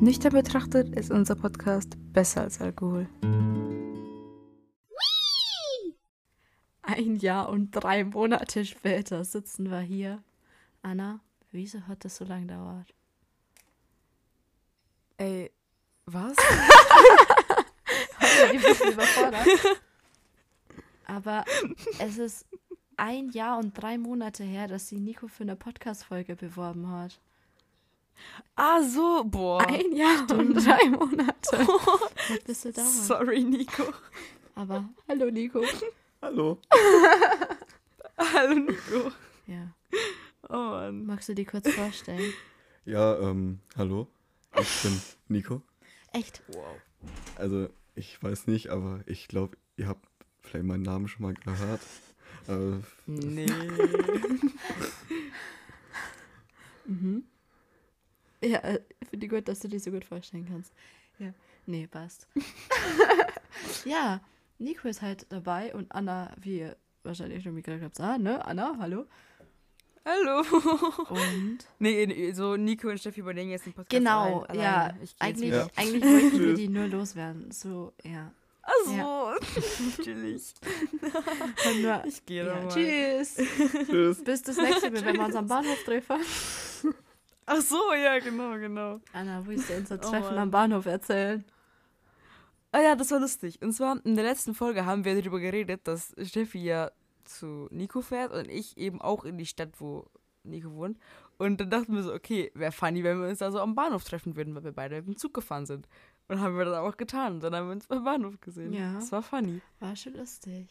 Nüchtern betrachtet ist unser Podcast besser als Alkohol. Ein Jahr und drei Monate später sitzen wir hier. Anna, wieso hat das so lange gedauert? Ey, was? ein bisschen überfordert. Aber es ist ein Jahr und drei Monate her, dass sie Nico für eine Podcast-Folge beworben hat. Ah, so, boah. Ein Jahr Stimmt. und drei Monate. Was bist du dauern? Sorry, Nico. Aber hallo, Nico. Hallo. hallo, Nico. Ja. Oh Mann. Magst du dir kurz vorstellen? Ja, ähm, hallo. Ich bin Nico. Echt? Wow. Also, ich weiß nicht, aber ich glaube, ihr habt vielleicht meinen Namen schon mal gehört. Äh, nee. mhm. Ja, äh, finde ich gut, dass du dir so gut vorstellen kannst. Ja. Nee, passt. ja, Nico ist halt dabei und Anna, wie ihr wahrscheinlich schon gesagt habt, ah, ne? Anna, hallo. Hallo. Und? Nee, so Nico und Steffi übernehmen jetzt den Podcast. Genau, allein, ja. allein. Eigentlich, ja. eigentlich wollten wir die nur loswerden. So, ja. Ach so, ja. natürlich. ich gehe ja, mal. Tschüss. Tschüss. Bis das nächste Mal, wenn wir uns am Bahnhof treffen. Ach so, ja, genau, genau. Anna, wo ist denn unser Treffen oh, am Bahnhof erzählen? Ah ja, das war lustig. Und zwar in der letzten Folge haben wir darüber geredet, dass Steffi ja zu Nico fährt und ich eben auch in die Stadt, wo Nico wohnt. Und dann dachten wir so, okay, wäre funny, wenn wir uns da so am Bahnhof treffen würden, weil wir beide mit dem Zug gefahren sind. Und haben wir das auch getan. Dann haben wir uns beim Bahnhof gesehen. Ja. Das war funny. War schon lustig.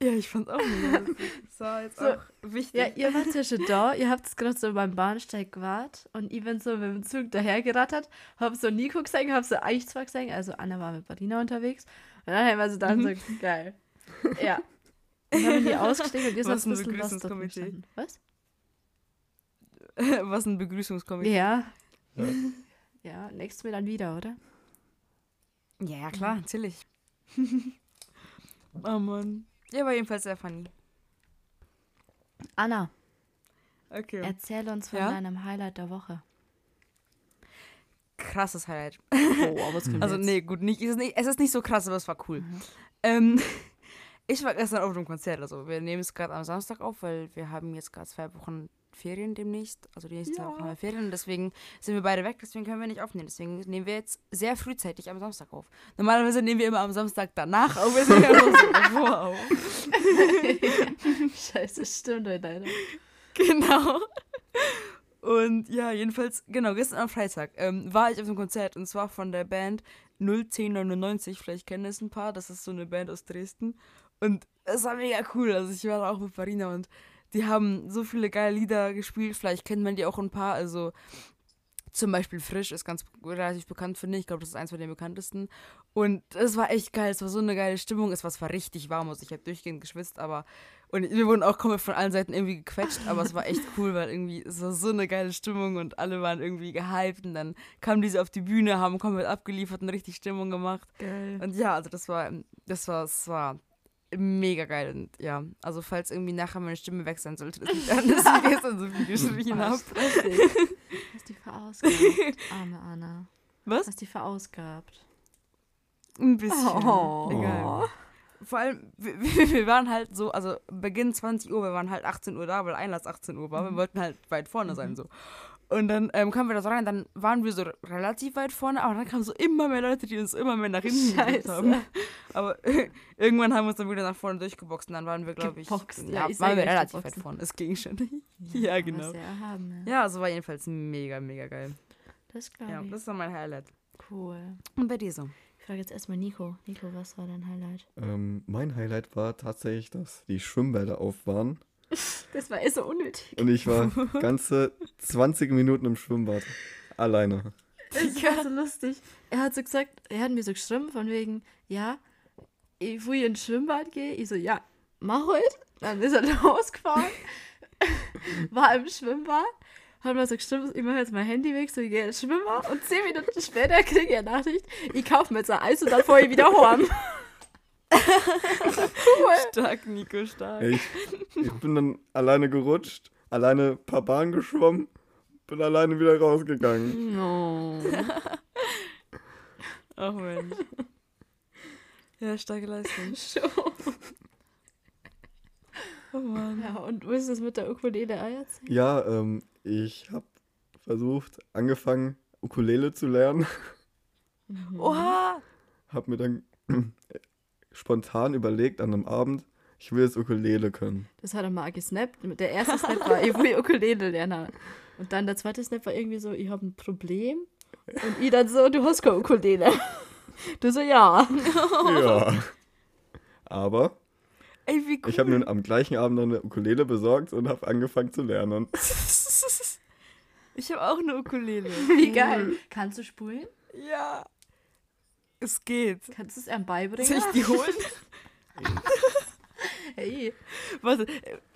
Ja, ich fand's auch mega lustig. Das war jetzt so, auch wichtig. Ja, ihr wart ja schon da. Ihr habt es gerade so beim Bahnsteig gewartet. Und ich bin so mit dem Zug dahergerattert. Hab so Nico gesehen, hab so euch zwar gesehen. Also Anna war mit Marina unterwegs. Und dann haben wir so dann so, geil. Ja. Und dann haben die ausgestiegen und ihr was so ein bisschen was Begrüßungskomitee. Was? was ein Begrüßungskomitee. Ja. Ja. Ja, nächstes Mal dann wieder, oder? Ja, ja klar, natürlich. oh Mann. Ja, war jedenfalls sehr funny. Anna, Okay. erzähl uns von Ja? deinem Highlight der Woche. Krasses Highlight. Oh, aber es Also, nee, gut, nicht, es, ist nicht, es ist nicht so krass, aber es war cool. Mhm. Ähm, ich war gestern auf einem Konzert. Also, wir nehmen es gerade am Samstag auf, weil wir haben jetzt gerade zwei Wochen Ferien demnächst. Also, die nächsten zwei Ja. Wochen haben wir Ferien. Und deswegen sind wir beide weg. Deswegen können wir nicht aufnehmen. Deswegen nehmen wir jetzt sehr frühzeitig am Samstag auf. Normalerweise nehmen wir immer am Samstag danach auf. Wir sind ja so davor auf. Scheiße, stimmt heute leider. Genau. Und ja, jedenfalls, genau, gestern am Freitag ähm, war ich auf einem Konzert und zwar von der Band 01099. Vielleicht kennen es ein paar. Das ist so eine Band aus Dresden. Und es war mega cool. Also, ich war da auch mit Farina und die haben so viele geile Lieder gespielt. Vielleicht kennt man die auch ein paar. Also, zum Beispiel Frisch ist ganz relativ bekannt, finde ich. Ich glaube, das ist eins von den bekanntesten. Und es war echt geil. Es war so eine geile Stimmung. Es war zwar richtig warm, also ich habe durchgehend geschwitzt, aber. Und wir wurden auch komplett von allen Seiten irgendwie gequetscht, aber es war echt cool, weil irgendwie es war so eine geile Stimmung und alle waren irgendwie gehypt. Und dann kamen diese auf die Bühne, haben komplett abgeliefert und richtig Stimmung gemacht. Geil. Und ja, also das war, das war, das war mega geil. Und ja, also falls irgendwie nachher meine Stimme weg sein sollte, das liegt daran, dass ich gestern so viel geschrien habe. Hast die verausgabt, arme Anna. Was? Hast die verausgabt. Ein bisschen. Oh. Egal. Vor allem, wir, wir wir waren halt so, also Beginn 20 Uhr, wir waren halt 18 Uhr da, weil Einlass 18 Uhr war. Wir Mhm. wollten halt weit vorne sein Mhm. so. Und dann ähm, kamen wir da so rein, dann waren wir so relativ weit vorne, aber dann kamen so immer mehr Leute, die uns immer mehr nach hinten gedrückt haben. Aber irgendwann haben wir uns dann wieder nach vorne durchgeboxt und dann waren wir, glaube ich, Geboxt, ja, ja, waren wir relativ geboxen. weit vorne. Es ging schon. Ja, genau. Was wir haben, ja. Ja, also war jedenfalls mega, mega geil. Das glaube Ja, ich. das war mein Highlight. cool. Und bei dir so? Ich frage jetzt erstmal Nico. Nico, was war dein Highlight? Ähm, mein Highlight war tatsächlich, dass die Schwimmbäder auf waren. Das war eh so unnötig. Und ich war ganze 20 Minuten im Schwimmbad. Alleine. Das war so lustig. Er hat so gesagt, er hat mir so geschrieben, von wegen, ja, ich will ins Schwimmbad gehen. Ich so, ja, mach heute. Dann ist er losgefahren, war im Schwimmbad, hat mir so geschrieben, ich mache jetzt mein Handy weg, so ich gehe ins Schwimmbad. Und zehn Minuten später kriege ich eine Nachricht, ich kaufe mir jetzt ein Eis und dann fahre ich wieder heim. Cool. Stark, Nico, stark. Ich, ich bin dann alleine gerutscht, alleine ein paar Bahnen geschwommen bin alleine wieder rausgegangen. No. Ach Mensch. Ja, starke Leistung. Schon. Oh Mann. Ja, und wo ist das mit der Ukulele erzählen? Ja, ähm, ich habe versucht, angefangen, Ukulele zu lernen. Oha! Hab mir dann spontan überlegt an einem Abend, ich will jetzt Ukulele können. Das hat er mal gesnappt. Der erste Snap war, ich will Ukulele lernen. Und dann der zweite Snap war irgendwie so, ich habe ein Problem. Und ich dann so, du hast keine Ukulele. Du so, ja. Ja. Aber Ey, wie cool. ich habe mir am gleichen Abend noch eine Ukulele besorgt und habe angefangen zu lernen. ich habe auch eine Ukulele. Wie geil. Kannst du spulen? Ja. Es geht. Kannst du es einem beibringen? Soll ich die holen? Hey. Warte,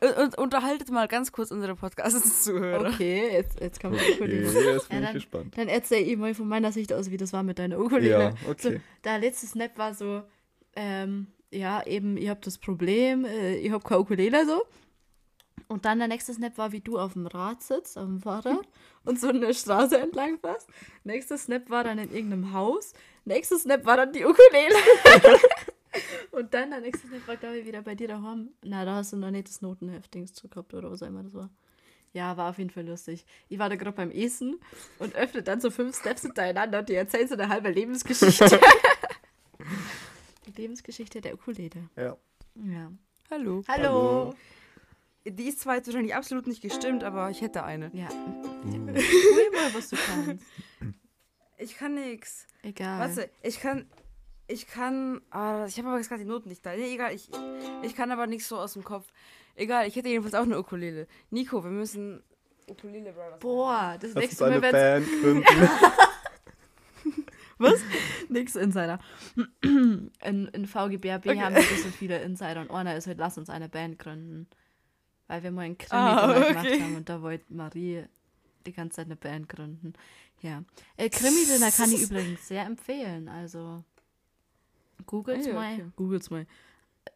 äh, und, unterhaltet mal ganz kurz unsere Podcast-Zuhörer. Okay, jetzt, jetzt kommt die Okay, Ukulele. jetzt bin Ja, ich dann- gespannt. Dann erzähl ich mal von meiner Sicht aus, wie das war mit deiner Ukulele. Ja, okay. So, der letzte Snap war so, ähm, ja, eben, ich hab das Problem, äh, ich hab keine Ukulele so. Und dann der nächste Snap war, wie du auf dem Rad sitzt, auf dem Fahrrad und so eine Straße entlang fährst. Nächster Snap war dann in irgendeinem Haus. Nächster Snap war dann die Ukulele. und dann der nächste Snap war, glaube ich, wieder bei dir daheim. Na, da hast du noch nicht das Notenheft-Dings gehabt oder was auch immer das war. Ja, war auf jeden Fall lustig. Ich war da gerade beim Essen und öffne dann so fünf Steps hintereinander und die erzählen so eine halbe Lebensgeschichte. die Lebensgeschichte der Ukulele. Ja. Ja. Hallo. Hallo. Hallo. Die ist zwar jetzt wahrscheinlich absolut nicht gestimmt, aber ich hätte eine. Ja. Uh. Cool mal, was du kannst. Ich kann nix. Egal. Warte, ich kann. Ich kann. Ah, ich habe aber jetzt gerade die Noten nicht da. Nee, egal. Ich, ich kann aber nichts so aus dem Kopf. Egal, ich hätte jedenfalls auch eine Ukulele. Nico, wir müssen Ukulele Brothers. Boah, das uns nächste Mal wird's Band gründen. Was? Nix Insider. In, in VGBRB Okay. haben wir so viele Insider und einer ist halt, lass uns eine Band gründen. Weil wir mal einen Krimi Ah, okay. gemacht haben und da wollte Marie die ganze Zeit eine Band gründen. Ja. Äh, Krimi-Dinner kann ich übrigens sehr empfehlen. Also googelt's Ah ja, mal. okay. Googelt's mal.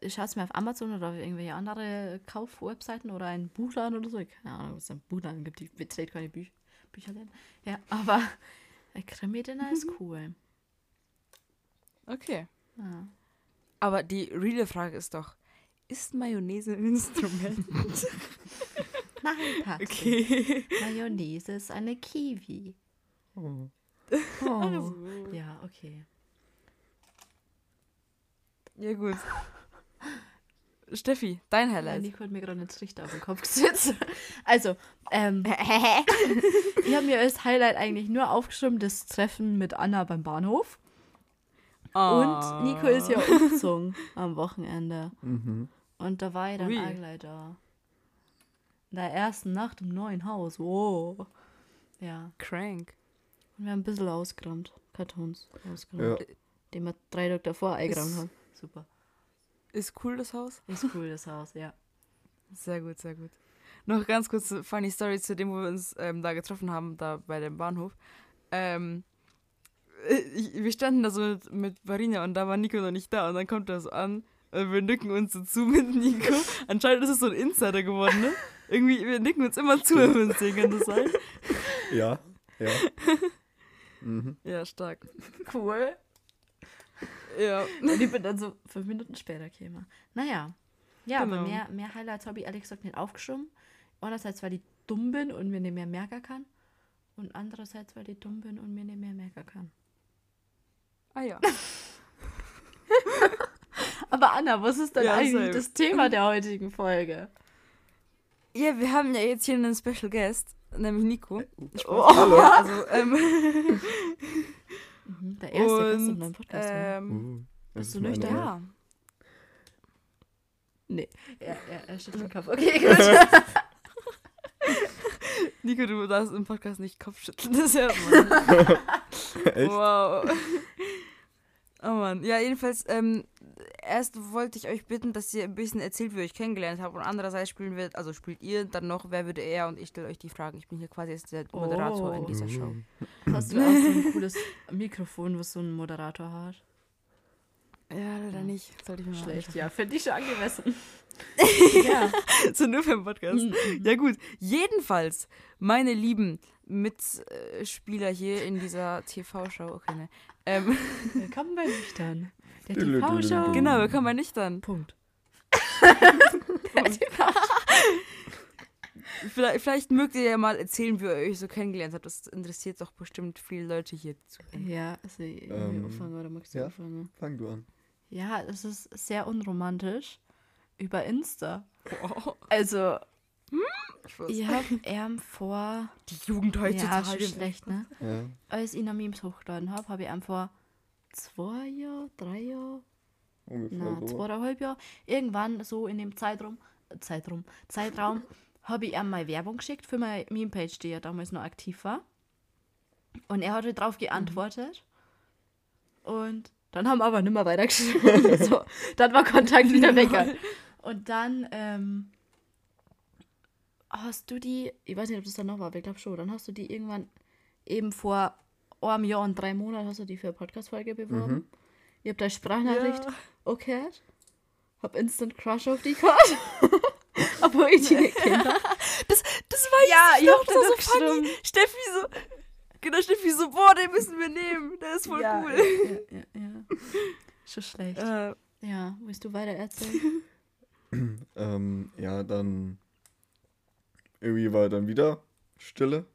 Schaut's mir auf Amazon oder auf irgendwelche andere Kaufwebseiten oder einen Buchladen oder so. Keine Ahnung, ob es einen Buchladen gibt. Ich betrete keine Büch Bücherläden. Ja, aber äh, Krimi-Dinner ist cool. Okay. Ja. Aber die reale Frage ist doch: Ist Mayonnaise ein Instrument? Nein, Patrick. okay. Mayonnaise ist eine Kiwi. Oh. Oh. Ja, okay. Ja, gut. Steffi, dein Ja, Highlight. Nico hat mir gerade einen Trichter auf den Kopf gesetzt. Also, ähm, ich habe mir als Highlight eigentlich nur aufgeschrieben, das Treffen mit Anna beim Bahnhof. Und Nico ist ja umgezogen am Wochenende. Mhm. Und da war ich dann auch gleich da. In der ersten Nacht im neuen Haus. Wow. Ja. Crank. Und wir haben ein bisschen ausgeräumt. Kartons ausgeräumt. Ja. Den wir drei Tage davor eingeräumt Ist- haben. Super. Ist cool das Haus? Ist cool, das Haus, ja. Sehr gut, sehr gut. Noch ganz kurz eine funny Story zu dem, wo wir uns ähm, da getroffen haben, da bei dem Bahnhof. Ähm, ich, wir standen da so mit, mit Marina und da war Nico noch nicht da und dann kommt er so an und wir nicken uns so zu mit Nico. Anscheinend ist es so ein Insider geworden, ne? Irgendwie, wir nicken uns immer zu, wenn wir uns sehen, kann das sein? Ja, ja. Mhm. Ja, stark. Cool. Ja. Und ich bin dann so fünf Minuten später käme. Naja. Ja, aber Genau. mehr, mehr Highlights habe ich ehrlich gesagt nicht aufgeschoben. Einerseits, weil ich dumm bin und mir nicht mehr merken kann. Und andererseits, weil ich dumm bin und mir nicht mehr merken kann. Ah ja. Aber Anna, was ist denn Ja, eigentlich same. das Thema der heutigen Folge? Ja, wir haben ja jetzt hier einen Special Guest, nämlich Nico. Oh, Hallo. Ja, also, ähm, Mhm, Der erste Gast in und, meinem Podcast. ähm, Uh, Bist ist du nüchtern? ja. Nee, er, er, er schüttelt den Kopf. Okay, gut. Nico, du darfst im Podcast nicht Kopfschütteln, das hört man. Echt? Wow. Oh Mann. Ja, jedenfalls, ähm, erst wollte ich euch bitten, dass ihr ein bisschen erzählt, wie ihr euch kennengelernt habt. Und andererseits spielen wir, also spielt ihr dann noch, wer würde er und ich stelle euch die Fragen. Ich bin hier quasi jetzt der Moderator in dieser Show. Hast du auch so ein cooles Mikrofon, was so ein Moderator hat? Ja, leider nicht. Sollte ich mal Schlecht, ja. Finde ich schon angemessen. ja. so nur für den Podcast. Mhm. Ja gut, jedenfalls, meine Lieben, Mitspieler hier in dieser TV-Show. Okay, ne. Ähm, Willkommen bei Nüchtern. Der TV-Show. genau, wir kommen mal nicht dann. Punkt. Vielleicht, vielleicht mögt ihr ja mal erzählen, wie ihr euch so kennengelernt habt. Das interessiert doch bestimmt viele Leute hier zu. Ja, also ich Ähm, anfangen oder magst du ja. anfangen? Fang du an. Ja, es ist sehr unromantisch. Über Insta. Wow. Also, Spaß. ich hab ihm vor. Die Jugend Ja, heutzutage. schon schlecht, ne? Ja. Als ich noch Memes hochgeladen habe, habe ich ihm vor zwei Jahren, drei Jahren, Ungefähr na, so. zweieinhalb Jahren, irgendwann so in dem Zeitraum, Zeitraum, Zeitraum, habe ich ihm mal Werbung geschickt für meine Meme-Page, die ja damals noch aktiv war. Und er hatte darauf geantwortet. Und dann haben wir aber nicht mehr weitergeschrieben. so, dann war Kontakt wieder weg. Und dann ähm, hast du die, ich weiß nicht, ob das dann noch war, aber ich glaube schon, dann hast du die irgendwann eben vor einem Jahr und drei Monaten hast du die für eine Podcast-Folge beworben. Mhm. Ich habe deine Sprachnachricht Ja. okay. Hab instant Crush auf die gehabt. Obwohl ich die nicht kenne. Das, das war Ja, ich ich hab so, so funny. Steffi so. Genau, Steffi so, boah, den müssen wir nehmen. Der ist voll ja, cool. Ja, ja, ja. Schon schlecht. Äh, Ja, willst du weiter erzählen? Ähm, ja, dann irgendwie war dann wieder Stille.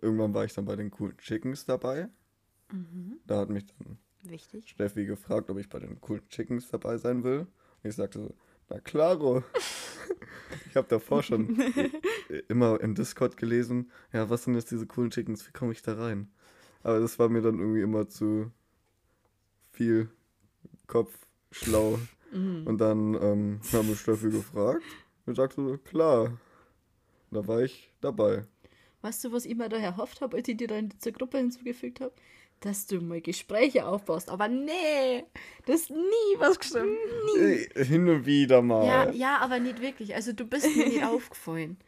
Irgendwann war ich dann bei den coolen Chickens dabei. Mhm. Da hat mich dann Wichtig. Steffi gefragt, ob ich bei den coolen Chickens dabei sein will. Und ich sagte so, na klaro. ich habe davor schon immer im Discord gelesen, ja, was sind jetzt diese coolen Chickens, wie komme ich da rein? Aber das war mir dann irgendwie immer zu viel Kopf, schlau. Mhm. Und dann ähm, haben wir Steffi gefragt und sagte so, klar. Da war ich dabei. Weißt du, was ich mir da erhofft habe, als ich dir dann zur Gruppe hinzugefügt habe? Dass du mal Gespräche aufbaust. Aber nee, das ist nie was geschrieben. Nie. Hin und wieder mal. Ja, ja, aber nicht wirklich. Also du bist mir nicht aufgefallen.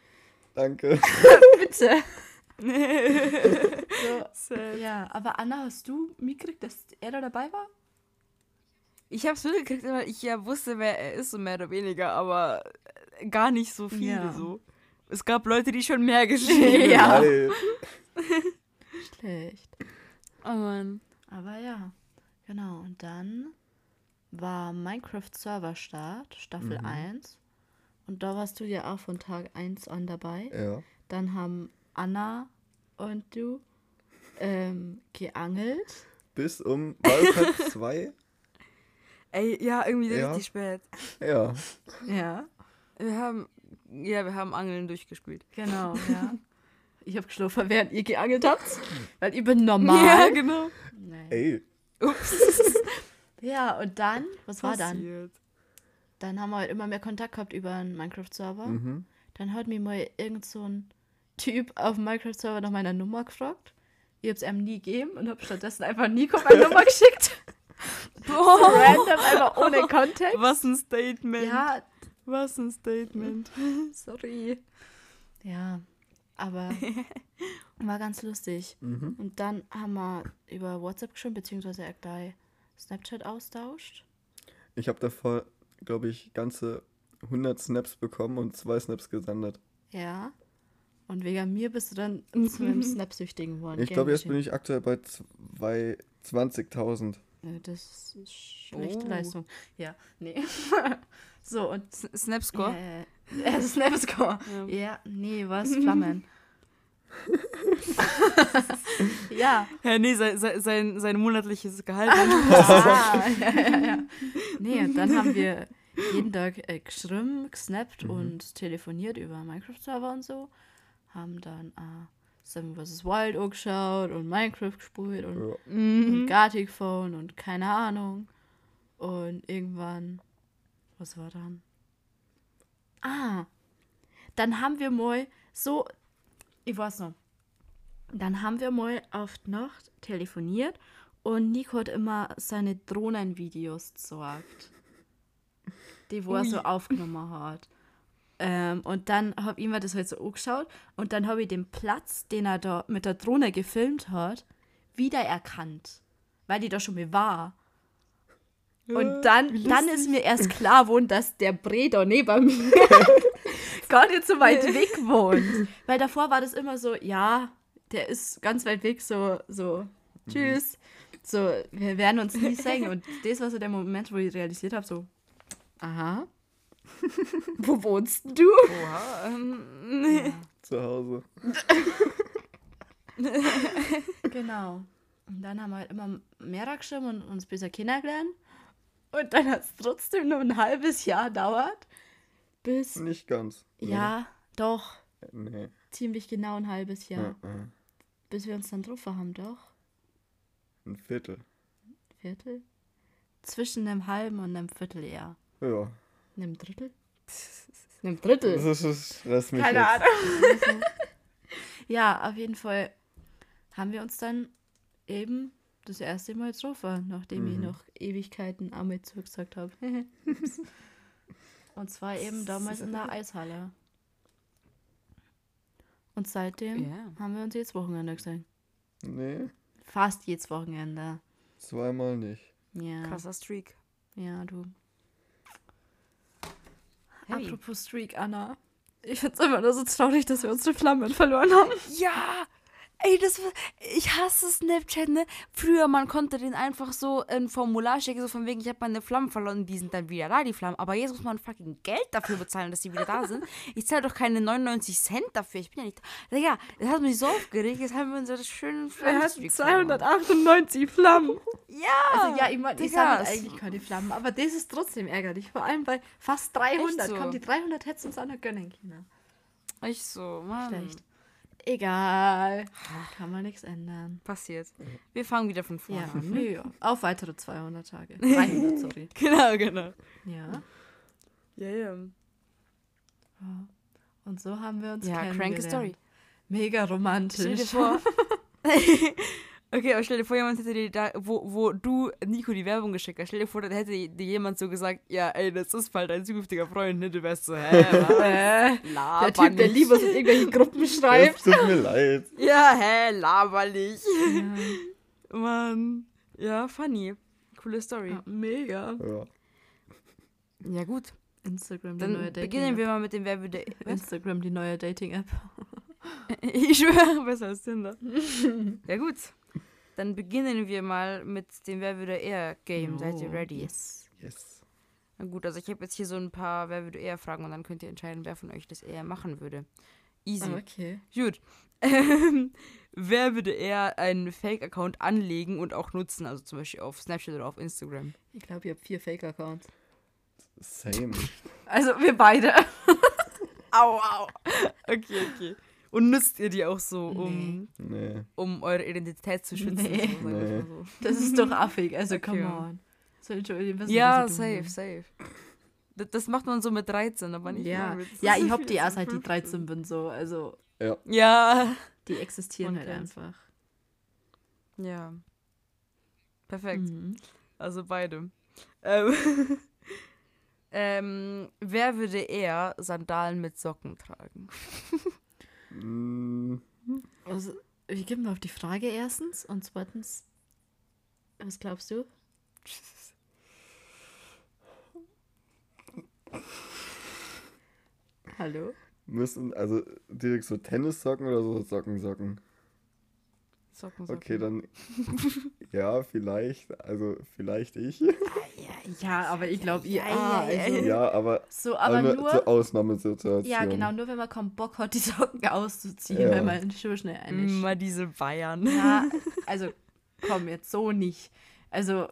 Danke. Bitte. so, ja, aber Anna, hast du mitgekriegt, dass er da dabei war? Ich hab's mitgekriegt, weil ich ja wusste, wer er ist, so mehr oder weniger, aber äh, gar nicht so viele Ja. so. Es gab Leute, die schon mehr geschrieben Ja. Nein. Schlecht. Oh Mann. Aber ja, genau. Und dann war Minecraft Server Start, Staffel Mhm. 1. Und da warst du ja auch von Tag 1 an dabei. Ja. Dann haben Anna und du ähm, geangelt. Bis um Wildcard 2. Ey, ja, irgendwie Ja. richtig spät. Ja. Ja, Wir haben, ja, wir haben Angeln durchgespielt. genau, ja. Ich habe geschlafen, während ihr geangelt habt, weil ich bin normal. Ja, genau. Nee. Ey. Ja, und dann, was war dann? Passiert. Dann haben wir halt immer mehr Kontakt gehabt über einen Minecraft-Server. Mhm. Dann hat mir mal irgend so ein Typ auf dem Minecraft-Server nach meiner Nummer gefragt. Ich hab's ihm nie gegeben und hab stattdessen einfach Nico meine Nummer geschickt. So random, einfach ohne Kontext. Was ein Statement. Ja, Was ein Statement. sorry. Ja, aber war ganz lustig. Mhm. Und dann haben wir über WhatsApp geschrieben, beziehungsweise er gleich Snapchat austauscht. Ich habe davor, glaube ich, ganze 100 Snaps bekommen und zwei Snaps gesendet. Ja. Und wegen mir bist du dann zu einem Snapsüchtigen geworden. Ich glaube, jetzt bin ich aktuell bei zwei- 20.000. Das ist schlechte Oh. Leistung. Ja, nee. so, und S- Snapscore? Äh, äh, Snapscore. Ja. Ja. nee, was? Flammen. ja. Ja, nee, sein, sein, sein, sein monatliches Gehalt. Ah, ja, ja, ja. Nee, und dann haben wir jeden Tag äh, geschrieben, gesnappt Mhm. und telefoniert über Minecraft-Server und so. Haben dann äh, Seven vs. Wild angeschaut und Minecraft gespielt und, Ja. und mhm. Gartic Phone und keine Ahnung. Und irgendwann, was war dann? Ah, dann haben wir mal so, ich weiß noch, dann haben wir mal auf die Nacht telefoniert und Nico hat immer seine Drohnenvideos gezeigt, die wo er Ui. so aufgenommen hat. Ähm, und dann habe ich mir das halt so angeschaut und dann habe ich den Platz, den er da mit der Drohne gefilmt hat, wiedererkannt, weil ich da schon mal war. Und dann, wie dann lustig. ist mir erst klar geworden, dass der Bre da neben mir gar nicht so weit weg wohnt. Weil davor war das immer so, ja, der ist ganz weit weg, so, so, tschüss. So, wir werden uns nie sehen. Und das war so der Moment, wo ich realisiert habe, so, aha, wo wohnst du? Oha. ähm, Zu Hause. Genau. Und dann haben wir halt immer mehr geschrieben und uns besser kennengelernt. Und dann hat es trotzdem nur ein halbes Jahr dauert, bis, Nicht ganz. Nee. ja, doch, Nee. ziemlich genau ein halbes Jahr, Ja. äh, bis wir uns dann drauf haben, doch. Ein Viertel. Viertel? Zwischen einem halben und einem Vierteljahr. Ja. Einem Drittel? Einem Drittel? Das ist, lass mich Keine jetzt. Ahnung. ja, auf jeden Fall haben wir uns dann eben das erste Mal getroffen, nachdem ich Mhm. noch Ewigkeiten Arme zurückgesagt habe. Und zwar eben damals in der Eishalle. Und seitdem Ja. haben wir uns jedes Wochenende gesehen. Nee, Fast jedes Wochenende. zweimal nicht. Ja. Krasser Streak. Ja, du. Heavy. Apropos Streak, Anna. Ich find's immer nur so traurig, dass wir unsere Flammen verloren haben. Ja! Ey, das war, ich hasse Snapchat, ne? Früher, man konnte den einfach so ein Formular schicken, so von wegen, ich habe meine Flammen verloren, die sind dann wieder da, die Flammen. Aber jetzt muss man fucking Geld dafür bezahlen, dass die wieder da sind. Ich zahle doch keine 99 Cent dafür, ich bin ja nicht... Digga, das hat mich so aufgeregt, jetzt haben wir unsere schönen Wir hatten Flammen. 298 Flammen. Ja! Also ja, ich meine, ich sammle eigentlich keine Flammen, aber das ist trotzdem ärgerlich. Vor allem bei fast 300. Echt so? Komm, die 300 hättest du uns auch noch gönnen können. Ich so, Mann. Schlecht. Egal. Kann man nichts ändern. Passiert. Wir fangen wieder von vorne Ja, an. nö, auf weitere 200 Tage. 300, sorry. Genau, genau. Ja. Ja, ja. Und so haben wir uns Ja, kennengelernt. cranke Story. Mega romantisch. Stell dir vor. okay, aber stell dir vor, jemand hätte dir da, wo, wo du Nico die Werbung geschickt hast, stell dir vor, da hätte dir jemand so gesagt, ja, ey, das ist bald dein zukünftiger Freund, ne? Du wärst so, hä, was? Laber der Typ, der nicht. lieber so in irgendwelchen Gruppen Es schreibt. tut mir leid. Ja, hä, laber nicht. Ja, Mann. Ja, funny. Coole Story. ja, mega. Ja. Ja, gut. Instagram, die Dann neue beginnen Dating-App. wir mal mit dem Wer würde... Was? Instagram, die neue Dating-App. Ich schwöre, besser als Tinder. ja, gut. Dann beginnen wir mal mit dem Wer würde eher Game. Seid ihr Oh, ready? Yes. Yes. Na gut, also ich habe jetzt hier so ein paar Wer würde eher Fragen und dann könnt ihr entscheiden, wer von euch das eher machen würde. Easy. Ah, okay. Gut. Ähm, wer würde eher einen Fake-Account anlegen und auch nutzen? Also zum Beispiel auf Snapchat oder auf Instagram. Ich glaube, ihr habt vier Fake-Accounts. Same. Also wir beide. Au, au. Okay, okay. Und nutzt ihr die auch so, um, Nee. um eure Identität zu schützen? Nee. So, Nee. so. Das ist doch affig. Also, Okay. come on. Schon irgendwie wissen, Ja, was ich safe, tun safe. Das, das macht man so mit 13, aber nicht Ja, mehr mit ja ich hab die 14, erst seit die 15. 13 bin, so. Also, Ja. die existieren Man halt einfach. Ja. Perfekt. Mhm. Also beide. Ähm, ähm, wer würde eher Sandalen mit Socken tragen? Mm, Also, wir geben auf die Frage erstens und zweitens, was glaubst du? Hallo? müssen, also direkt so Tennissocken oder so Sockensocken? Socken, Socken. Okay, dann. ja, vielleicht. Also, vielleicht ich. Ja, ja aber ich glaube, ihr. ja, ah, also, ja, aber, So, aber aber nur, nur. zur Ausnahmesituation. Ja, genau, nur wenn man keinen Bock hat, die Socken auszuziehen, Ja. wenn man Schuh schnell einigt. Mal diese Bayern. Ja, also komm, jetzt so nicht. Also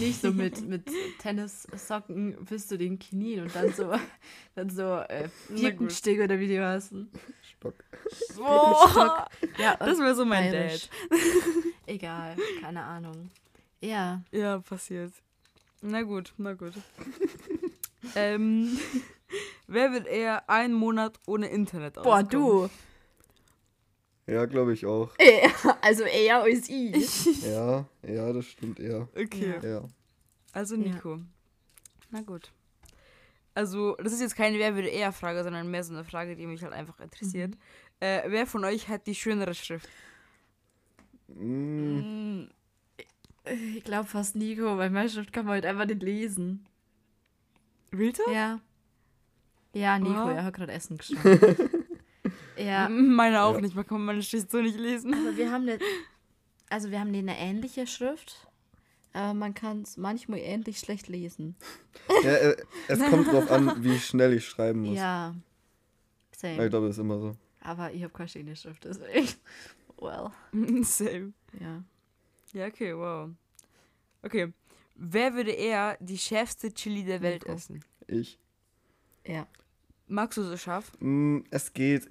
nicht so mit, mit Tennissocken bis zu den Knien und dann so, dann so äh. Birkensteg oder wie die heißen. Stock. Boah, Ja, das wäre so mein bayerisch. Dad. Egal, keine Ahnung. Ja, Ja, passiert. Na gut, na gut. ähm, wer wird eher einen Monat ohne Internet boah, auskommen? du. Ja, glaube ich auch. Also eher als ich. Ja, ja, das stimmt eher. Okay. Ja. Ja. Also Ja. Nico. Na gut. Also, das ist jetzt keine Wer würde eher Frage, sondern mehr so eine Frage, die mich halt einfach interessiert. Mhm. Äh, wer von euch hat die schönere Schrift? Mm, Ich glaube fast Nico, weil meine Schrift kann man halt einfach nicht lesen. Real Talk? Ja. Ja, Nico, Aha. er hat gerade Essen geschrieben. Ja, Meine auch Ja. nicht, man kann meine Schrift so nicht lesen. aber wir haben eine, also wir haben eine ähnliche Schrift, aber man kann es manchmal ähnlich schlecht lesen. Ja, äh, es kommt drauf an, wie schnell ich schreiben muss. Ja, Ich same. glaube, das ist immer so. Aber ich habe keine schöne Schrift, deswegen. Well, Same. ja. Ja, okay, wow. Okay. Wer würde eher die schärfste Chili der Welt Nico. essen? Ich. Ja. Magst du so scharf? Mm, Es geht.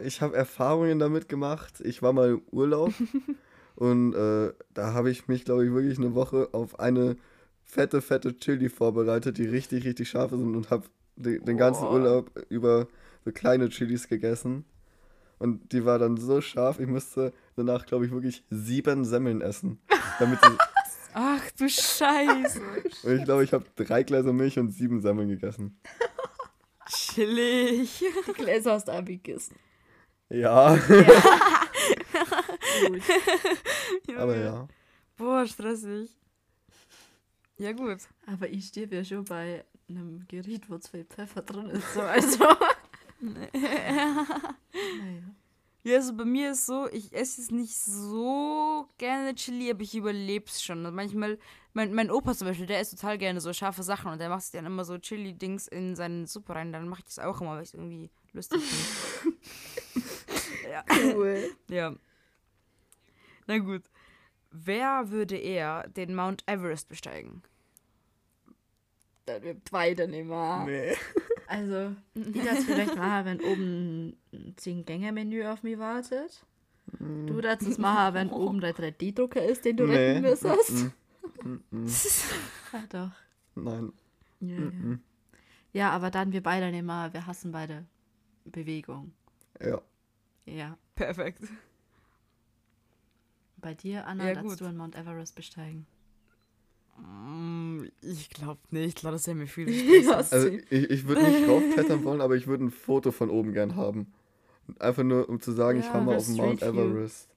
Ich habe Erfahrungen damit gemacht. Ich war mal im Urlaub und äh, da habe ich mich, glaube ich, wirklich eine Woche auf eine fette, fette Chili vorbereitet, die richtig, richtig scharf sind und habe den, den ganzen Boah. Urlaub über so kleine Chilis gegessen. Und die war dann so scharf, ich musste danach, glaube ich, wirklich sieben Semmeln essen. Damit sie, Ach du Scheiße. und ich glaube, ich habe drei Gläser Milch und sieben Semmeln gegessen. Chillig. Die Gläser hast du abgegessen. Ja, Gut. aber ja. Boah, stressig. Ja, gut. Aber ich stehe ja schon bei einem Gericht, wo zwei Pfeffer drin ist. So, also. naja. Ja, also bei mir ist so, ich esse es nicht so gerne Chili, aber ich überlebe es schon. Und manchmal, mein, mein Opa zum Beispiel, der isst total gerne so scharfe Sachen und der macht sich dann immer so Chili-Dings in seine Suppe rein. Dann mache ich das auch immer, weil ich es irgendwie lustig finde. ja. Cool. ja. Na gut. Wer würde eher den Mount Everest besteigen? Dann wir beide nicht mehr. Nee. Also, ich das vielleicht machen, wenn oben ein 10-Gänge-Menü auf mich wartet. Du darfst es machen, wenn oben der 3D-Drucker ist, den du retten müsstest. Mm, mm, mm. Ja, doch. Nein. Ja, ja. Mm, ja, aber dann wir beide nicht mehr. Wir hassen beide Bewegung. Ja. Ja. Perfekt. Bei dir, Anna, Ja, darfst du an Mount Everest besteigen. Mm, Ich glaube nicht. Ich glaube, das wäre mir viel Ja, Also ich, ich würde nicht raufklettern wollen, aber ich würde ein Foto von oben gern haben. Einfach nur, um zu sagen, ich Ja, war mal für auf dem Mount Street View. Everest.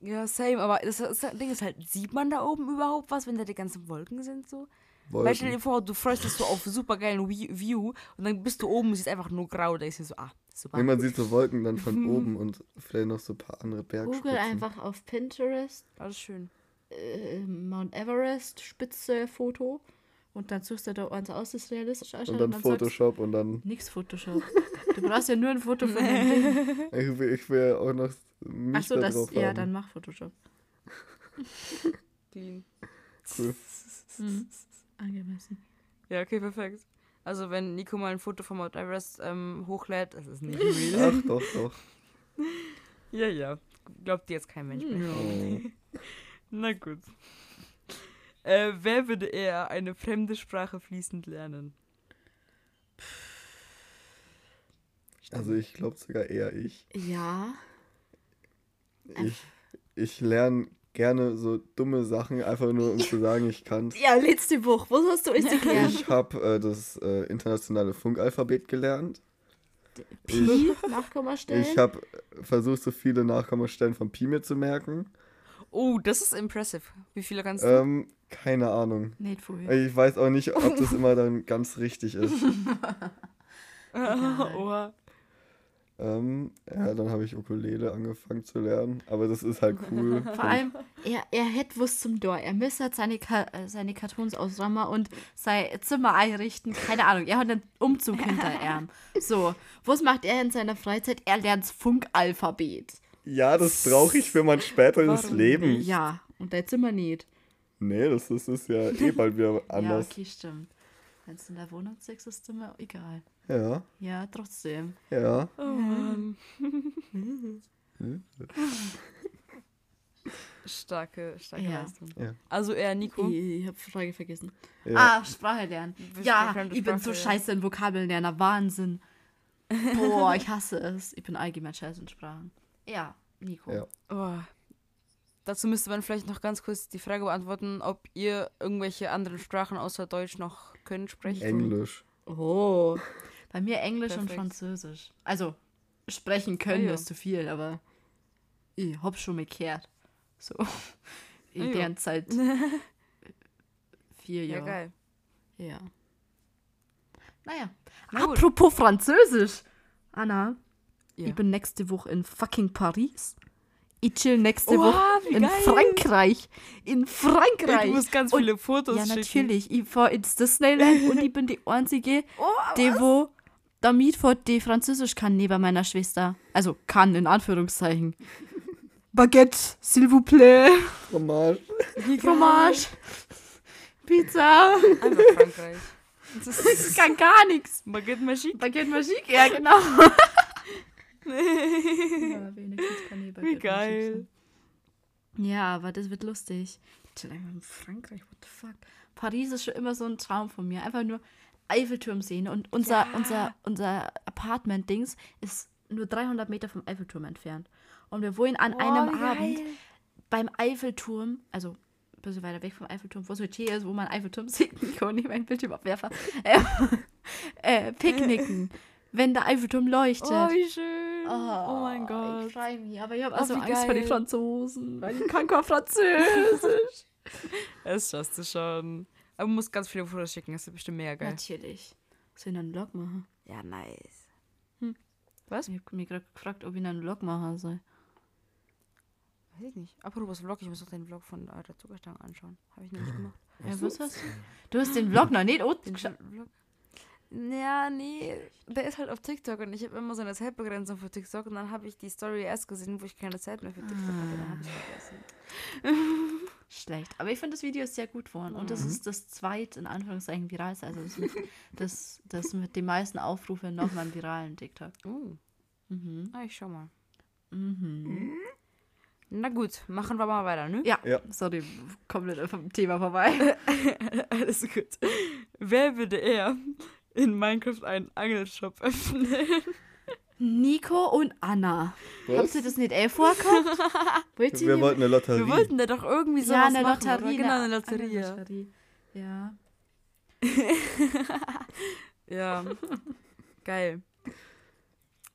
Ja, same, aber das, das Ding ist halt, sieht man da oben überhaupt was, wenn da die ganzen Wolken sind so? Weil stell dir Wolken. vor, du freust dich so auf super geilen View und dann bist du oben und siehst einfach nur grau, da ist so, ah, super. Nee, man sieht so Wolken dann von oben und vielleicht noch so ein paar andere Bergspitzen. Google einfach auf Pinterest Alles schön. Äh, Mount Everest Spitze Foto und dann suchst du da eins aus, das realistisch ausschaut Und dann sagst Photoshop und dann. nix Photoshop. Du brauchst ja nur ein Foto von dem Ding. Ich will, ich will auch noch mich Achso, da das ja, haben. dann mach Photoshop. Clean. Cool. Mhm. Angemessen. Ja, okay, perfekt. Also wenn Nico mal ein Foto von Mount Everest ähm, hochlädt, das ist nicht Ach real. doch, doch. ja, ja. Glaubt dir jetzt kein Mensch mehr. Oh. Na gut. Äh, wer würde eher eine fremde Sprache fließend lernen? Also ich glaube sogar eher ich. Ja. Ich, ich lerne gerne so dumme Sachen, einfach nur um zu sagen, ich kann's. Ja, letzte Buch. Was hast du euch erklärt? Ich habe äh, das äh, internationale Funkalphabet gelernt. Pi, Nachkommastellen. Ich habe versucht, so viele Nachkommastellen von Pi mir zu merken. Oh, das ist impressive. Wie viele kannst du? Ähm, keine Ahnung. Nicht. Ich weiß auch nicht, ob das immer dann ganz richtig ist. Oha. Ähm, ja, dann habe ich Ukulele angefangen zu lernen, aber das ist halt cool. Vor allem, er, er hätte was zum Tor. Er müsste halt seine, Ka äh, seine Kartons ausräumen und sein Zimmer einrichten. Keine Ahnung, er hat einen Umzug hinter ihm. So, was macht er in seiner Freizeit? Er lernt das Funkalphabet. Ja, das brauche ich für mein späteres Warum Leben. Ja, und dein Zimmer nicht. Nee, das ist, ist ja eh bald wieder Ja, anders. okay, stimmt. Wenn es in der Wohnung ist, ist das Zimmer egal. Ja, Ja, trotzdem. ja. Oh Mann. starke, starke Ja. Leistung. Ja. Also eher Nico. Ich, ich habe Frage vergessen. ja. Ah, Sprache lernen. Ja, ich bin so ja. scheiße in Vokabellerner. Wahnsinn. Boah, ich hasse es. Ich bin allgemein scheiße in Sprachen. Ja, Nico. Ja. Oh. Dazu müsste man vielleicht noch ganz kurz die Frage beantworten, ob ihr irgendwelche anderen Sprachen außer Deutsch noch könnt sprechen. Englisch. Oh. Bei mir Englisch und Perfekt. Französisch. Also, sprechen können Ah, ja. ist zu viel, aber ich hab schon gekehrt. So. In Ah, ja. deren Zeit vier Ja, Jahre. geil. Ja. Naja. Na. Apropos Französisch. Anna, Ja. ich bin nächste Woche in fucking Paris. Ich chill nächste Oha, Woche in geil. Frankreich. In Ja, Frankreich. du musst ganz Und- viele Fotos Ja, schicken. natürlich. Ich fahr ins Disneyland und ich bin die einzige, Oh, die wo damit vor die Französisch kann neben meiner Schwester. Also kann in Anführungszeichen. Baguette, s'il vous plaît. Fromage. Fromage. Pizza. Einfach Frankreich. Das Das ist kann gar nichts. Baguette Magique. Baguette Magique, ja genau. ja, wenigstens Wie geil. Ja, aber das wird lustig. Ich chill einfach in Frankreich, what the fuck. Paris ist schon immer so ein Traum von mir. Einfach nur Eiffelturm sehen. Und unser, Ja. unser, unser Apartment-Dings ist nur 300 Meter vom Eiffelturm entfernt. Und wir wohnen an einem Oh, wie Abend geil. beim Eiffelturm, also ein bisschen weiter weg vom Eiffelturm, wo so ein Tee ist, wo man Eiffelturm sieht. Ich kann nicht meinen Bildschirmabwerfer. Äh, äh, picknicken, wenn der Eiffelturm leuchtet. Oh, wie schön. Oh, mein Ich Gott. freue mich, aber ich habe Oh, also wie Angst vor den geil. Franzosen, weil ich kann kein Französisch. Das schaffst du schon. Aber du musst ganz viele Fotos schicken. Das ist bestimmt mega geil. Natürlich. Soll ich einen Vlog machen? Ja, nice. Hm. Was? Ich habe mich gerade gefragt, ob ich einen Vlog machen soll. Weiß ich nicht. Apropos Vlog, ich muss noch den Vlog von äh, der Zuckerstange anschauen. Habe ich noch nicht gemacht. Ja, was hast du? Du hast den Vlog noch nicht Den ausgeschaut. Vlog. Ja, nee. Der ist halt auf TikTok und ich habe immer so eine Zeitbegrenzung für TikTok und dann habe ich die Story erst gesehen, wo ich keine Zeit mehr für TikTok hatte. Dann habe ich vergessen. Schlecht. Aber ich finde, das Video ist sehr gut geworden. Und das ist das zweit, in Anführungszeichen, viralste. Also das mit, das, das mit den meisten Aufrufen noch mal im viralen TikTok. Oh. Mhm. Ah, ich schau mal. Mhm. Na gut, machen wir mal weiter, ne? Ja, Ja. sorry, komplett vom Thema vorbei. Alles gut. Wer würde eher in Minecraft einen Angelshop öffnen? Nico und Anna. Habt Was? ihr das nicht eh vorgehabt? Wollt Wir wollten eine Lotterie. Wir wollten da doch irgendwie so ja, was eine machen, Lotterie. Oder? Genau, eine Lotterie. Eine Lotterie. Ja. Ja. Geil.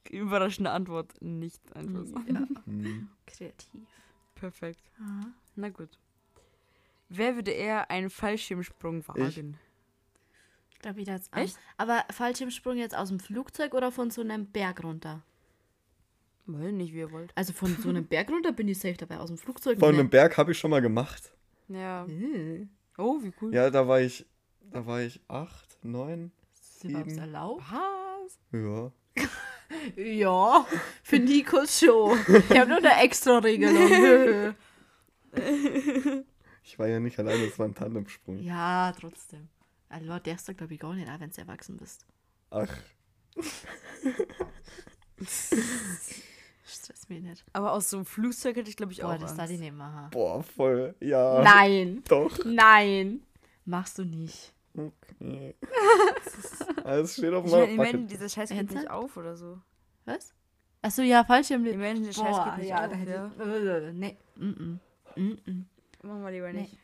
Überraschende Antwort. Nicht einfach. so. ja. Hm. Kreativ. Perfekt. Aha. Na gut. Wer würde eher einen Fallschirmsprung wagen? Ich glaube, wieder jetzt Echt? Aber Fallschirmsprung jetzt aus dem Flugzeug oder von so einem Berg runter? Weiß nicht, wie ihr wollt. Also von so einem Berg runter bin ich safe dabei. Aus dem Flugzeug Von ne. einem Berg habe ich schon mal gemacht. Ja. Äh, Oh, wie cool. Ja, da war ich, da war ich acht, neun. Sieben. erlaubt? Was? Ja. Ja, für Nikos Show. Ich habe nur eine extra Regelung. Ich war ja nicht alleine, es war ein Tandemsprung. ja, trotzdem. Also, darfst du, glaube ich, gar nicht, auch wenn du erwachsen bist. Ach, Stress mich nicht. Aber aus so einem Flugzeug hätte ich, glaube ich, Boah, auch das Angst. darf ich nicht machen. boah, voll. Ja. Nein, Doch. nein. Machst du nicht. Okay. Also, es steht auf Ich meiner meine, ich meine, dieser Scheiß geht nicht auf oder so. Was? Achso, ja, Fallschirm. Ich meine, der Scheiß Boah, geht nicht ja, auf. da hätte Ja. ich... Äh, Nee, mm -mm. Mm -mm. Machen wir lieber Nee. nicht.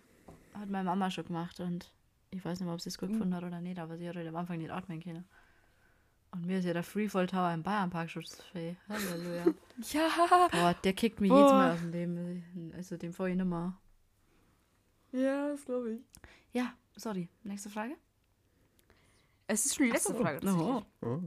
Hat meine Mama schon gemacht und ich weiß nicht mehr, ob sie es gut gefunden hat oder nicht, aber sie hat halt am Anfang nicht atmen können. Und mir ist ja der Freefall Tower im Bayernpark schutzfähig. Halleluja. Ja. Boah, der kickt mich Boah. jedes Mal aus dem Leben. Also dem vor ich nimmer. Ja, das glaube ich. Ja, sorry. Nächste Frage? Es ist schon die letzte so. Frage. Oh. Oh.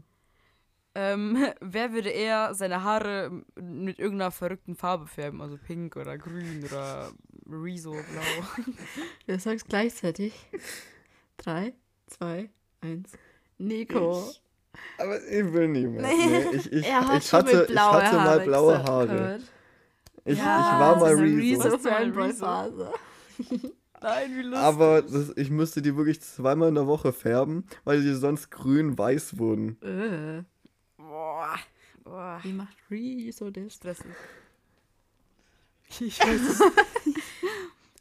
Ähm, wer würde eher seine Haare mit irgendeiner verrückten Farbe färben? Also pink oder grün oder Riso blau. Du sagst gleichzeitig. Drei, zwei, eins. Nico. Aber ich will nicht mehr. Nee, ich, ich, er hat ich, schon hatte, mit ich blaue hatte mal Haare blaue gesagt, Haare. Ich, Ja, ich war mal Rezo. Rezo. Fanboy-Phase. Nein, wie lustig. Aber das, ich müsste die wirklich zweimal in der Woche färben, weil die sonst grün-weiß wurden. Äh, Boah. Boah. wie macht Rezo das? Stressig. Ich weiß es.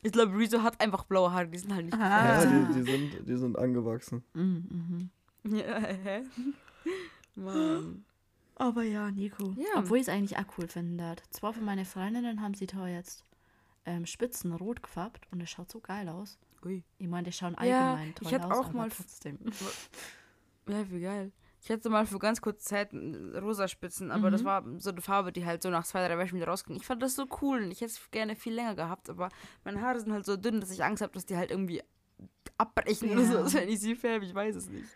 Ich glaube, Rezo hat einfach blaue Haare, die sind halt nicht Ah. Ja, die, die, sind, die sind angewachsen. Mhm, mhm. Ja, hä? Mann. Aber ja, Nico. Ja. Obwohl ich es eigentlich auch cool finde. Zwei von meinen Freundinnen haben sie da jetzt ähm, Spitzen rot gefärbt und es schaut so geil aus. Ui. Ich meine, die schauen Ja, allgemein toll ich hätte aus, auch aber mal- trotzdem. Ja, wie geil. Ich hatte mal für ganz kurze Zeit äh, rosa Spitzen, aber das Mhm. war so eine Farbe, die halt so nach zwei, drei Wäschen wieder rausging. Ich fand das so cool und ich hätte es gerne viel länger gehabt, aber meine Haare sind halt so dünn, dass ich Angst habe, dass die halt irgendwie abbrechen oder Ja. so, als wenn ich sie färbe. Ich weiß es nicht.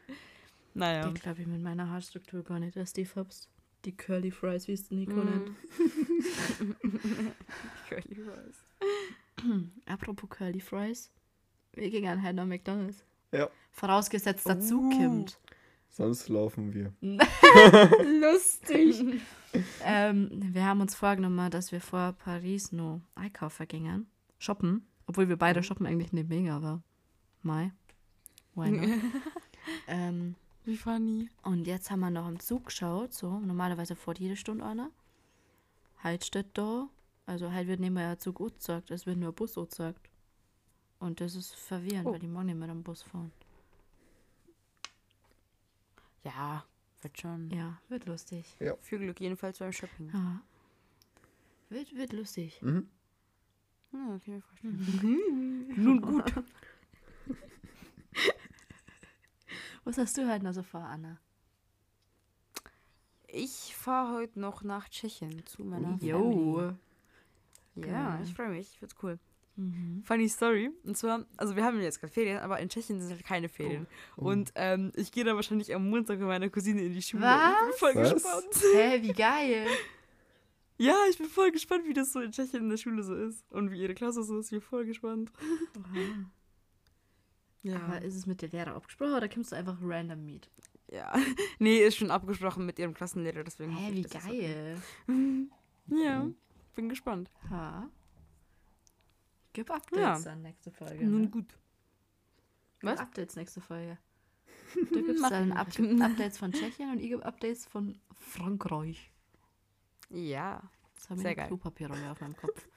Naja. Die glaube ich mit meiner Haarstruktur gar nicht, dass die Fabs. Die Curly Fries, wie es Nico Mm. nennt. Curly Fries. Apropos Curly Fries. Wir gingen halt nach McDonalds. Ja. Vorausgesetzt dazu Uh. kommt. Sonst laufen wir. Lustig. ähm, wir haben uns vorgenommen, dass wir vor Paris nur einkaufen gingen. Shoppen. Obwohl wir beide shoppen eigentlich nicht mega, aber Mai. Why not? ähm, Wie funny. und jetzt haben wir noch im Zug geschaut. So, normalerweise vor jede Stunde einer. Halt steht da. Also halt wird nicht mehr Zug gesagt, es wird nur Bus gesagt. Und das ist verwirrend, Oh. weil die morgen nicht mehr am Bus fahren. Ja, wird schon. Ja, wird lustig. Viel Glück jedenfalls beim Shopping. Ja. Wird, wird lustig. Mhm. Ja, kann ich mir vorstellen. Nun gut. Was hast du halt noch so vor, Anna? Ich fahre heute noch nach Tschechien zu meiner. Jo. Ja, ich freue mich. Wird cool. Mhm. Funny Story. Und zwar, also wir haben jetzt gerade Ferien, aber in Tschechien sind halt keine Ferien. Und ähm, ich gehe dann wahrscheinlich am Montag mit meiner Cousine in die Schule. Ich bin voll Was? gespannt. Hä, wie geil. Ja, ich bin voll gespannt, wie das so in Tschechien in der Schule so ist. Und wie ihre Klasse so ist. Ich bin voll gespannt. Ja. Aber ist es mit der Lehrer abgesprochen oder kommst du einfach random mit? ja. Nee, ist schon abgesprochen mit ihrem Klassenlehrer, deswegen. Hä, wie es geil. okay. Ja, bin gespannt. Ha. Gib Updates Ja. dann nächste Folge. Nun Ne? gut. Gib Was? Updates nächste Folge. Du gibst dann. Up gib Updates von Tschechien und ich gebe Updates von Frankreich. Ja. Jetzt habe ich geil. Klopapierrolle auf meinem Kopf.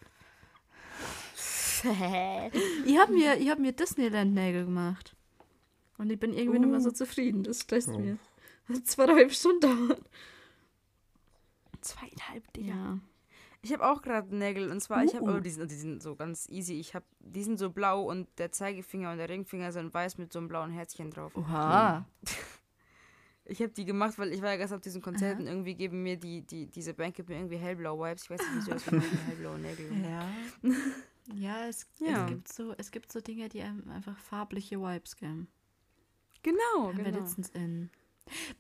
ich habe mir, ich hab mir Disneyland-Nägel gemacht. Und ich bin irgendwie nicht mehr so zufrieden. Das stresst Oh. mir. Das hat zweieinhalb Stunden dauert. Zweieinhalb, Digga. Ja. Ich habe auch gerade Nägel und zwar, ich habe, Uh. oh, die sind, die sind so ganz easy. Ich habe, die sind so blau und der Zeigefinger und der Ringfinger sind weiß mit so einem blauen Herzchen drauf. Oha. Ich habe die gemacht, weil ich war ja gestern auf diesen Konzerten. Irgendwie geben mir die, die, diese gibt mir irgendwie hellblau Vibes. Ich weiß nicht, wieso das hellblaue Nägel. Ja. Ja, es, Ja. Es, gibt so, es gibt so Dinge, die einem einfach farbliche Vibes geben. Genau, Haben wir genau. letztens in.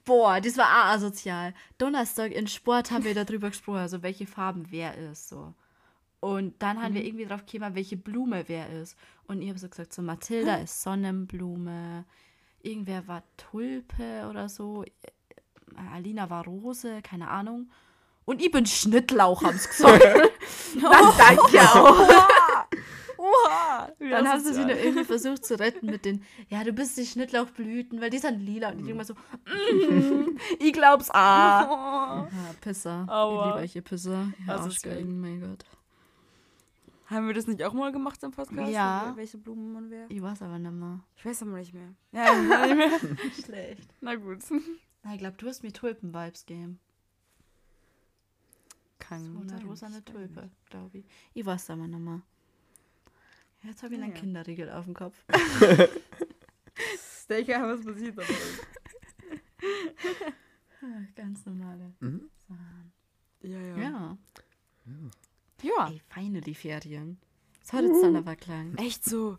Boah, das war auch asozial. Donnerstag in Sport haben wir darüber gesprochen, also welche Farben wer ist. so. Und dann haben wir Mhm. irgendwie drauf gekommen, welche Blume wer ist. Und ich habe so gesagt, so Mathilda ist Sonnenblume, irgendwer war Tulpe oder so, äh, Alina war Rose, keine Ahnung. Und ich bin Schnittlauch, haben sie gesagt. Dann danke auch. Oha! Dann haben sie sie nur irgendwie versucht zu retten mit den, ja, du bist die Schnittlauchblüten, weil die sind lila. Und ich denke mal so, mm, ich glaub's ah. Ja, Pisser. Aua. Ich liebe euch, ihr Pisser. Ja, Asozial. Arschgeigen, mein Gott. Haben wir das nicht auch mal gemacht im Podcast? Ja. Welche Blumen man wäre? Ich weiß aber nicht mehr. Ich weiß aber nicht mehr. Ja, ich weiß nicht mehr. Schlecht. Na gut. Na, ich glaube, du hast mir Tulpen-Vibes gegeben. Kann So eine rosane Tulpe, glaube ich. Ich weiß aber nicht mehr. Jetzt habe ich einen Naja. Kinderriegel auf dem Kopf. Steak haben was passiert dabei. Ganz normale. Mhm. Sachen. Ja, ja. Ja. Ja. Ey, feine die Ferien. Es hat jetzt dann aber klang. Echt so.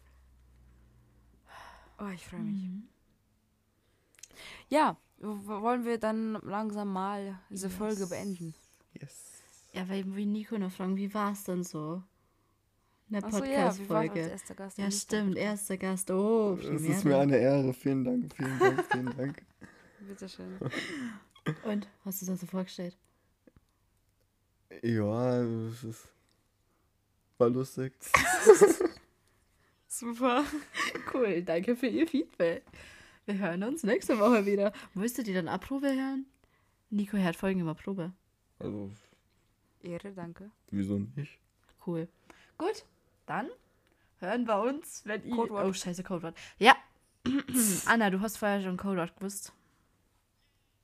Oh, ich freue mich. Mhm. Ja, wollen wir dann langsam mal diese Folge Yes. beenden? Yes. Ja, weil wie Nico noch fragen, wie war es denn so? Eine ja, Podcast-Folge. Gast. Ja, im stimmt, erster Gast. Oh, Es Premiere. ist mir eine Ehre. Vielen Dank, vielen Dank, vielen Dank. Bitteschön. Und, hast du das so vorgestellt? Ja, es ist. War lustig. Super. Cool, danke für Ihr Feedback. Wir hören uns nächste Woche wieder. Du die dann Abprobe hören? Nico hört Folgen immer Probe. Also, Ehre, danke. wieso nicht? Cool. Gut, dann hören wir uns, wenn ihr... Oh, scheiße, Codewort. Ja. Anna, du hast vorher schon Codewort gewusst.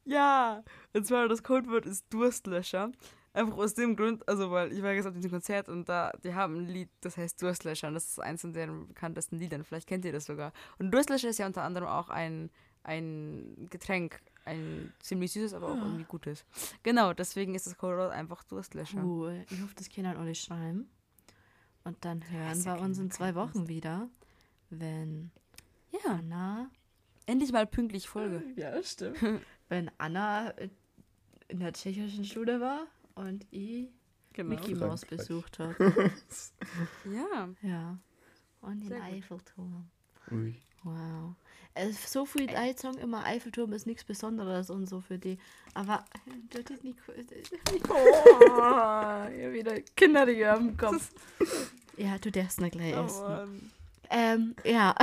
Ja, und zwar das Codewort ist Durstlöscher. Einfach aus dem Grund, also weil ich war jetzt auf diesem Konzert und da, die haben ein Lied, das heißt Durstlöscher und das ist eins von deren bekanntesten Liedern. Vielleicht kennt ihr das sogar. Und Durstlöscher ist ja unter anderem auch ein, ein Getränk, ein ziemlich süßes, aber auch irgendwie gutes. Genau, deswegen ist das Codewort einfach Durstlöscher. Cool. Ich hoffe, das können alle schreiben. Und dann hören wir uns in zwei Wochen wieder, wenn Ja, Anna Endlich mal pünktlich Folge. Ja, stimmt. Wenn Anna äh, in der tschechischen Schule war und ich Genau. Mickey Mouse besucht habe. Ja. Ja. Und den Sehr. Eiffelturm. Ui. Wow. Es, so viel sagen immer, Eiffelturm ist nichts Besonderes und so für die. Aber das ist Nico. Nico. Oh, hier wieder Kinderringe am Kopf. Ja, du darfst nicht gleich Oh, essen. Ähm, ja.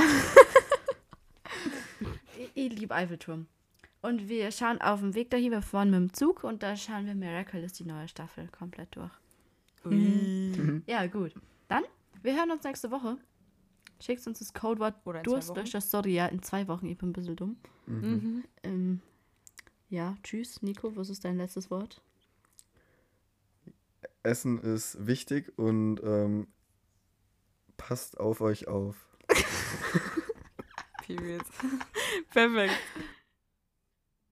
ich ich liebe Eiffelturm. Und wir schauen auf dem Weg dahin, wir fahren mit dem Zug und da schauen wir Miraculous, die neue Staffel, komplett durch. Ui. Ja, gut. Dann, wir hören uns nächste Woche. Schickt uns das Codewort Durst durch das Sorry, ja, in zwei Wochen. Ich bin ein bisschen dumm. Mhm. Ähm, ja, tschüss, Nico, was ist dein letztes Wort? Essen ist wichtig und ähm, passt auf euch auf. Period. Perfekt.